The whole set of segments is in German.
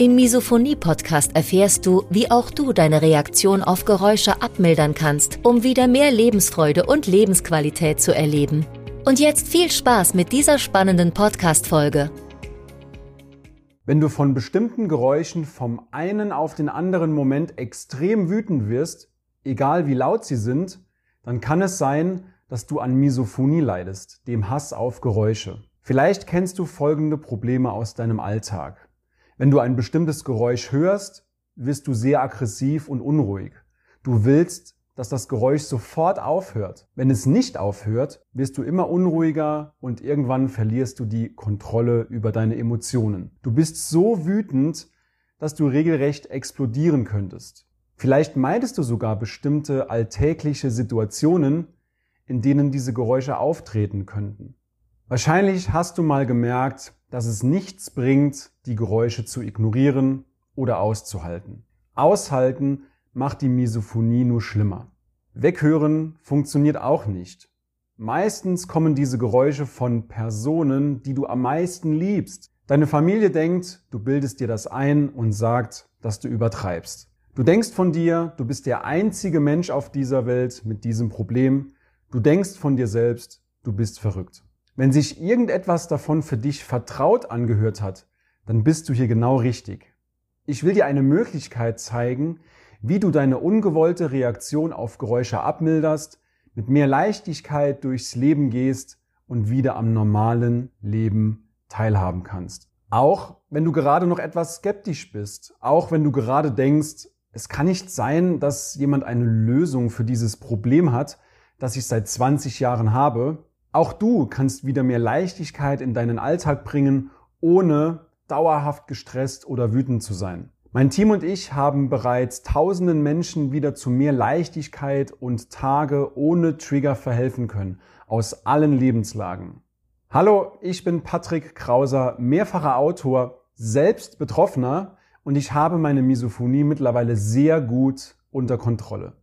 Im Misophonie-Podcast erfährst du, wie auch du deine Reaktion auf Geräusche abmildern kannst, um wieder mehr Lebensfreude und Lebensqualität zu erleben. Und jetzt viel Spaß mit dieser spannenden Podcast-Folge. Wenn du von bestimmten Geräuschen vom einen auf den anderen Moment extrem wütend wirst, egal wie laut sie sind, dann kann es sein, dass du an Misophonie leidest, dem Hass auf Geräusche. Vielleicht kennst du folgende Probleme aus deinem Alltag. Wenn du ein bestimmtes Geräusch hörst, wirst du sehr aggressiv und unruhig. Du willst, dass das Geräusch sofort aufhört. Wenn es nicht aufhört, wirst du immer unruhiger und irgendwann verlierst du die Kontrolle über deine Emotionen. Du bist so wütend, dass du regelrecht explodieren könntest. Vielleicht meidest du sogar bestimmte alltägliche Situationen, in denen diese Geräusche auftreten könnten. Wahrscheinlich hast du mal gemerkt, dass es nichts bringt, die Geräusche zu ignorieren oder auszuhalten. Aushalten macht die Misophonie nur schlimmer. Weghören funktioniert auch nicht. Meistens kommen diese Geräusche von Personen, die du am meisten liebst. Deine Familie denkt, du bildest dir das ein und sagt, dass du übertreibst. Du denkst von dir, du bist der einzige Mensch auf dieser Welt mit diesem Problem. Du denkst von dir selbst, du bist verrückt. Wenn sich irgendetwas davon für dich vertraut angehört hat, dann bist du hier genau richtig. Ich will dir eine Möglichkeit zeigen, wie du deine ungewollte Reaktion auf Geräusche abmilderst, mit mehr Leichtigkeit durchs Leben gehst und wieder am normalen Leben teilhaben kannst. Auch wenn du gerade noch etwas skeptisch bist, auch wenn du gerade denkst, es kann nicht sein, dass jemand eine Lösung für dieses Problem hat, das ich seit 20 Jahren habe, auch du kannst wieder mehr Leichtigkeit in deinen Alltag bringen, ohne dauerhaft gestresst oder wütend zu sein. Mein Team und ich haben bereits tausenden Menschen wieder zu mehr Leichtigkeit und Tage ohne Trigger verhelfen können, aus allen Lebenslagen. Hallo, ich bin Patrick Krauser, mehrfacher Autor, selbst Betroffener und ich habe meine Misophonie mittlerweile sehr gut unter Kontrolle.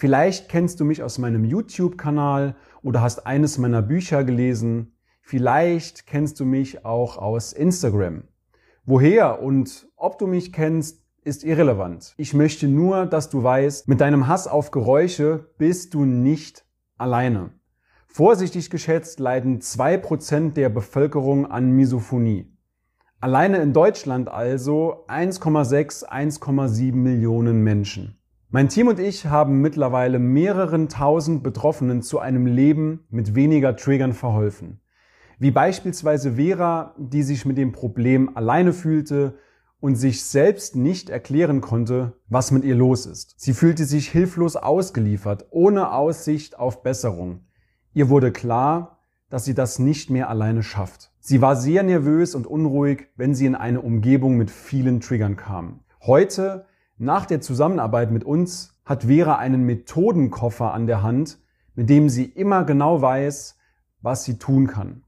Vielleicht kennst du mich aus meinem YouTube-Kanal oder hast eines meiner Bücher gelesen. Vielleicht kennst du mich auch aus Instagram. Woher und ob du mich kennst, ist irrelevant. Ich möchte nur, dass du weißt, mit deinem Hass auf Geräusche bist du nicht alleine. Vorsichtig geschätzt leiden zwei Prozent der Bevölkerung an Misophonie. Alleine in Deutschland also 1,6, 1,7 Millionen Menschen. Mein Team und ich haben mittlerweile mehreren tausend Betroffenen zu einem Leben mit weniger Triggern verholfen. Wie beispielsweise Vera, die sich mit dem Problem alleine fühlte und sich selbst nicht erklären konnte, was mit ihr los ist. Sie fühlte sich hilflos ausgeliefert, ohne Aussicht auf Besserung. Ihr wurde klar, dass sie das nicht mehr alleine schafft. Sie war sehr nervös und unruhig, wenn sie in eine Umgebung mit vielen Triggern kam. Heute nach der Zusammenarbeit mit uns hat Vera einen Methodenkoffer an der Hand, mit dem sie immer genau weiß, was sie tun kann.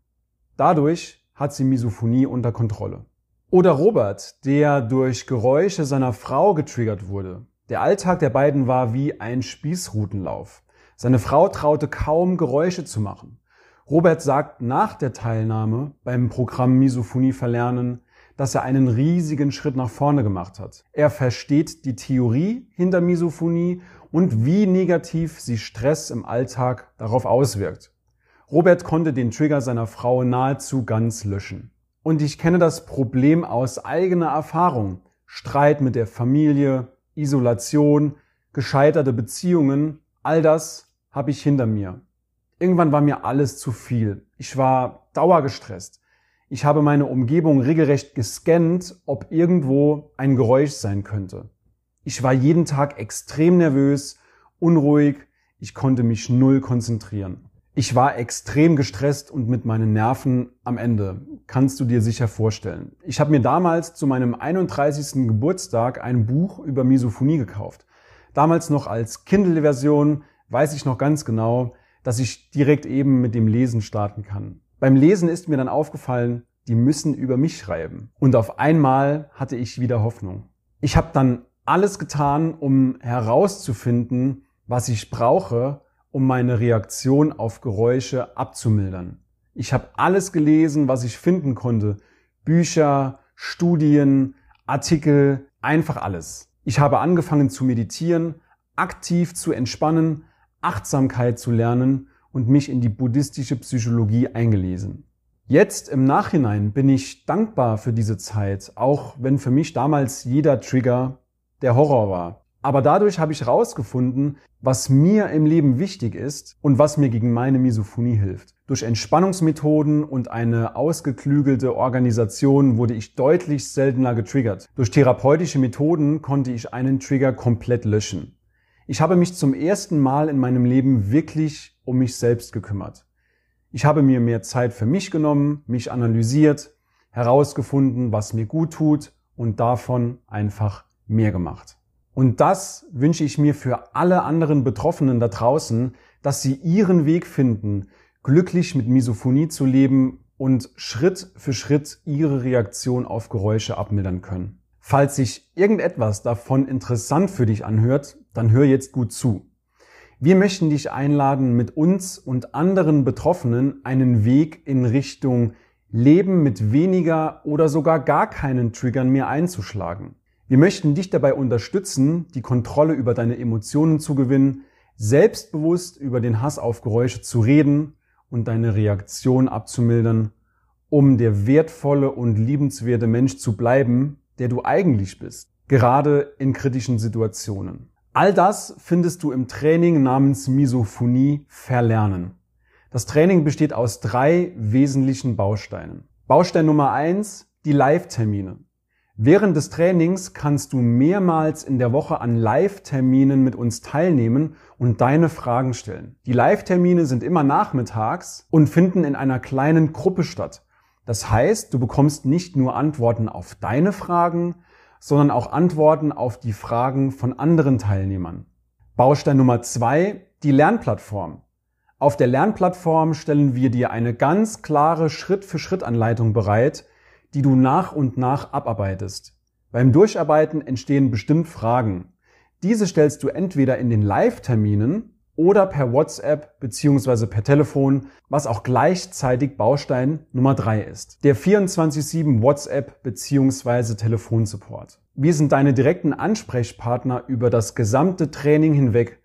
Dadurch hat sie Misophonie unter Kontrolle. Oder Robert, der durch Geräusche seiner Frau getriggert wurde. Der Alltag der beiden war wie ein Spießrutenlauf. Seine Frau traute kaum Geräusche zu machen. Robert sagt nach der Teilnahme beim Programm Misophonie verlernen, dass er einen riesigen Schritt nach vorne gemacht hat. Er versteht die Theorie hinter Misophonie und wie negativ sie Stress im Alltag darauf auswirkt. Robert konnte den Trigger seiner Frau nahezu ganz löschen. Und ich kenne das Problem aus eigener Erfahrung. Streit mit der Familie, Isolation, gescheiterte Beziehungen, all das habe ich hinter mir. Irgendwann war mir alles zu viel. Ich war dauergestresst. Ich habe meine Umgebung regelrecht gescannt, ob irgendwo ein Geräusch sein könnte. Ich war jeden Tag extrem nervös, unruhig, ich konnte mich null konzentrieren. Ich war extrem gestresst und mit meinen Nerven am Ende. Kannst du dir sicher vorstellen. Ich habe mir damals zu meinem 31. Geburtstag ein Buch über Misophonie gekauft. Damals noch als Kindle-Version weiß ich noch ganz genau, dass ich direkt eben mit dem Lesen starten kann. Beim Lesen ist mir dann aufgefallen, die müssen über mich schreiben. Und auf einmal hatte ich wieder Hoffnung. Ich habe dann alles getan, um herauszufinden, was ich brauche, um meine Reaktion auf Geräusche abzumildern. Ich habe alles gelesen, was ich finden konnte. Bücher, Studien, Artikel, einfach alles. Ich habe angefangen zu meditieren, aktiv zu entspannen, Achtsamkeit zu lernen und mich in die buddhistische Psychologie eingelesen. Jetzt im Nachhinein bin ich dankbar für diese Zeit, auch wenn für mich damals jeder Trigger der Horror war. Aber dadurch habe ich herausgefunden, was mir im Leben wichtig ist und was mir gegen meine Misophonie hilft. Durch Entspannungsmethoden und eine ausgeklügelte Organisation wurde ich deutlich seltener getriggert. Durch therapeutische Methoden konnte ich einen Trigger komplett löschen. Ich habe mich zum ersten Mal in meinem Leben wirklich um mich selbst gekümmert. Ich habe mir mehr Zeit für mich genommen, mich analysiert, herausgefunden, was mir gut tut und davon einfach mehr gemacht. Und das wünsche ich mir für alle anderen Betroffenen da draußen, dass sie ihren Weg finden, glücklich mit Misophonie zu leben und Schritt für Schritt ihre Reaktion auf Geräusche abmildern können. Falls sich irgendetwas davon interessant für dich anhört, dann hör jetzt gut zu. Wir möchten dich einladen, mit uns und anderen Betroffenen einen Weg in Richtung Leben mit weniger oder sogar gar keinen Triggern mehr einzuschlagen. Wir möchten dich dabei unterstützen, die Kontrolle über deine Emotionen zu gewinnen, selbstbewusst über den Hass auf Geräusche zu reden und deine Reaktion abzumildern, um der wertvolle und liebenswerte Mensch zu bleiben, der du eigentlich bist, gerade in kritischen Situationen. All das findest du im Training namens Misophonie Verlernen. Das Training besteht aus drei wesentlichen Bausteinen. Baustein Nummer eins: die Live-Termine. Während des Trainings kannst du mehrmals in der Woche an Live-Terminen mit uns teilnehmen und deine Fragen stellen. Die Live-Termine sind immer nachmittags und finden in einer kleinen Gruppe statt. Das heißt, du bekommst nicht nur Antworten auf deine Fragen, sondern auch Antworten auf die Fragen von anderen Teilnehmern. Baustein Nummer zwei, die Lernplattform. Auf der Lernplattform stellen wir dir eine ganz klare Schritt-für-Schritt-Anleitung bereit, die du nach und nach abarbeitest. Beim Durcharbeiten entstehen bestimmt Fragen. Diese stellst du entweder in den Live-Terminen oder per WhatsApp bzw. per Telefon, was auch gleichzeitig Baustein Nummer drei ist. Der 24-7 WhatsApp bzw. Telefonsupport. Wir sind deine direkten Ansprechpartner über das gesamte Training hinweg.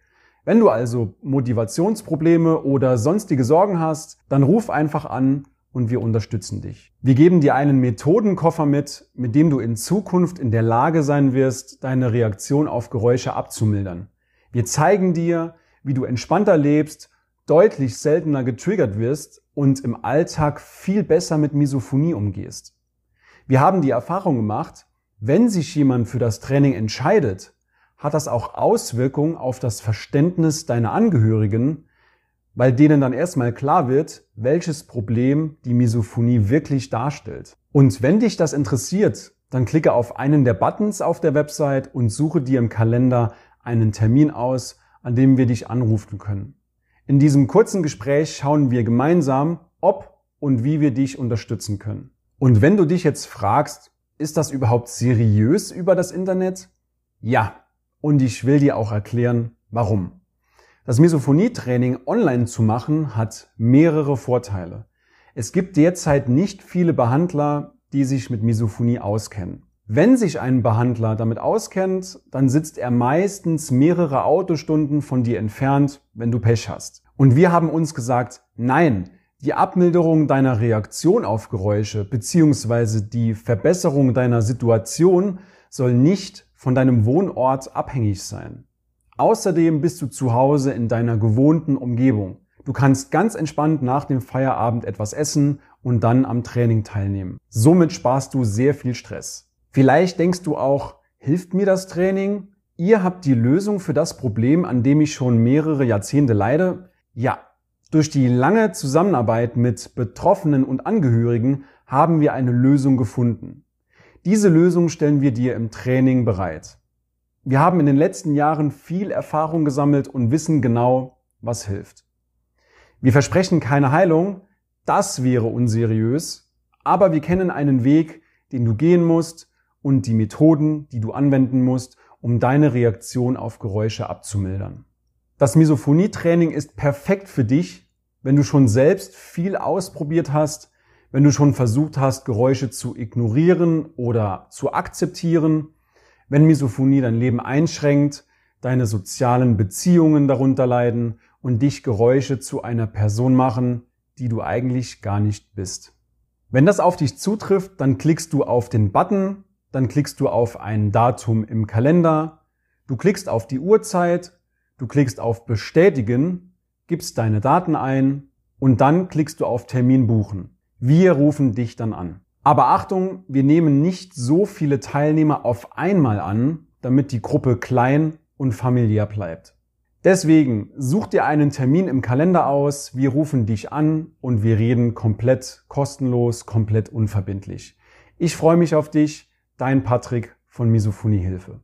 Wenn du also Motivationsprobleme oder sonstige Sorgen hast, dann ruf einfach an und wir unterstützen dich. Wir geben dir einen Methodenkoffer mit, mit dem du in Zukunft in der Lage sein wirst, deine Reaktion auf Geräusche abzumildern. Wir zeigen dir, wie du entspannter lebst, deutlich seltener getriggert wirst und im Alltag viel besser mit Misophonie umgehst. Wir haben die Erfahrung gemacht, wenn sich jemand für das Training entscheidet, hat das auch Auswirkungen auf das Verständnis deiner Angehörigen, weil denen dann erstmal klar wird, welches Problem die Misophonie wirklich darstellt. Und wenn dich das interessiert, dann klicke auf einen der Buttons auf der Website und suche dir im Kalender einen Termin aus, an dem wir dich anrufen können. In diesem kurzen Gespräch schauen wir gemeinsam, ob und wie wir dich unterstützen können. Und wenn du dich jetzt fragst, ist das überhaupt seriös über das Internet? Ja. Und ich will dir auch erklären, warum. Das Misophonietraining online zu machen hat mehrere Vorteile. Es gibt derzeit nicht viele Behandler, die sich mit Misophonie auskennen. Wenn sich ein Behandler damit auskennt, dann sitzt er meistens mehrere Autostunden von dir entfernt, wenn du Pech hast. Und wir haben uns gesagt, nein, die Abmilderung deiner Reaktion auf Geräusche bzw. die Verbesserung deiner Situation soll nicht von deinem Wohnort abhängig sein. Außerdem bist du zu Hause in deiner gewohnten Umgebung. Du kannst ganz entspannt nach dem Feierabend etwas essen und dann am Training teilnehmen. Somit sparst du sehr viel Stress. Vielleicht denkst du auch, hilft mir das Training? Ihr habt die Lösung für das Problem, an dem ich schon mehrere Jahrzehnte leide? Ja, Durch die lange Zusammenarbeit mit Betroffenen und Angehörigen haben wir eine Lösung gefunden. Diese Lösung stellen wir dir im Training bereit. Wir haben in den letzten Jahren viel Erfahrung gesammelt und wissen genau, was hilft. Wir versprechen keine Heilung, das wäre unseriös, aber wir kennen einen Weg, den du gehen musst und die Methoden, die du anwenden musst, um deine Reaktion auf Geräusche abzumildern. Das Misophonie-Training ist perfekt für dich, wenn du schon selbst viel ausprobiert hast, wenn du schon versucht hast, Geräusche zu ignorieren oder zu akzeptieren, wenn Misophonie dein Leben einschränkt, deine sozialen Beziehungen darunter leiden und dich Geräusche zu einer Person machen, die du eigentlich gar nicht bist. Wenn das auf dich zutrifft, dann klickst du auf den Button, dann klickst du auf ein Datum im Kalender, du klickst auf die Uhrzeit, du klickst auf Bestätigen, gibst deine Daten ein und dann klickst du auf Termin buchen. Wir rufen dich dann an. Aber Achtung, wir nehmen nicht so viele Teilnehmer auf einmal an, damit die Gruppe klein und familiär bleibt. Deswegen such dir einen Termin im Kalender aus, wir rufen dich an und wir reden komplett kostenlos, komplett unverbindlich. Ich freue mich auf dich, dein Patrick von Misophonie Hilfe.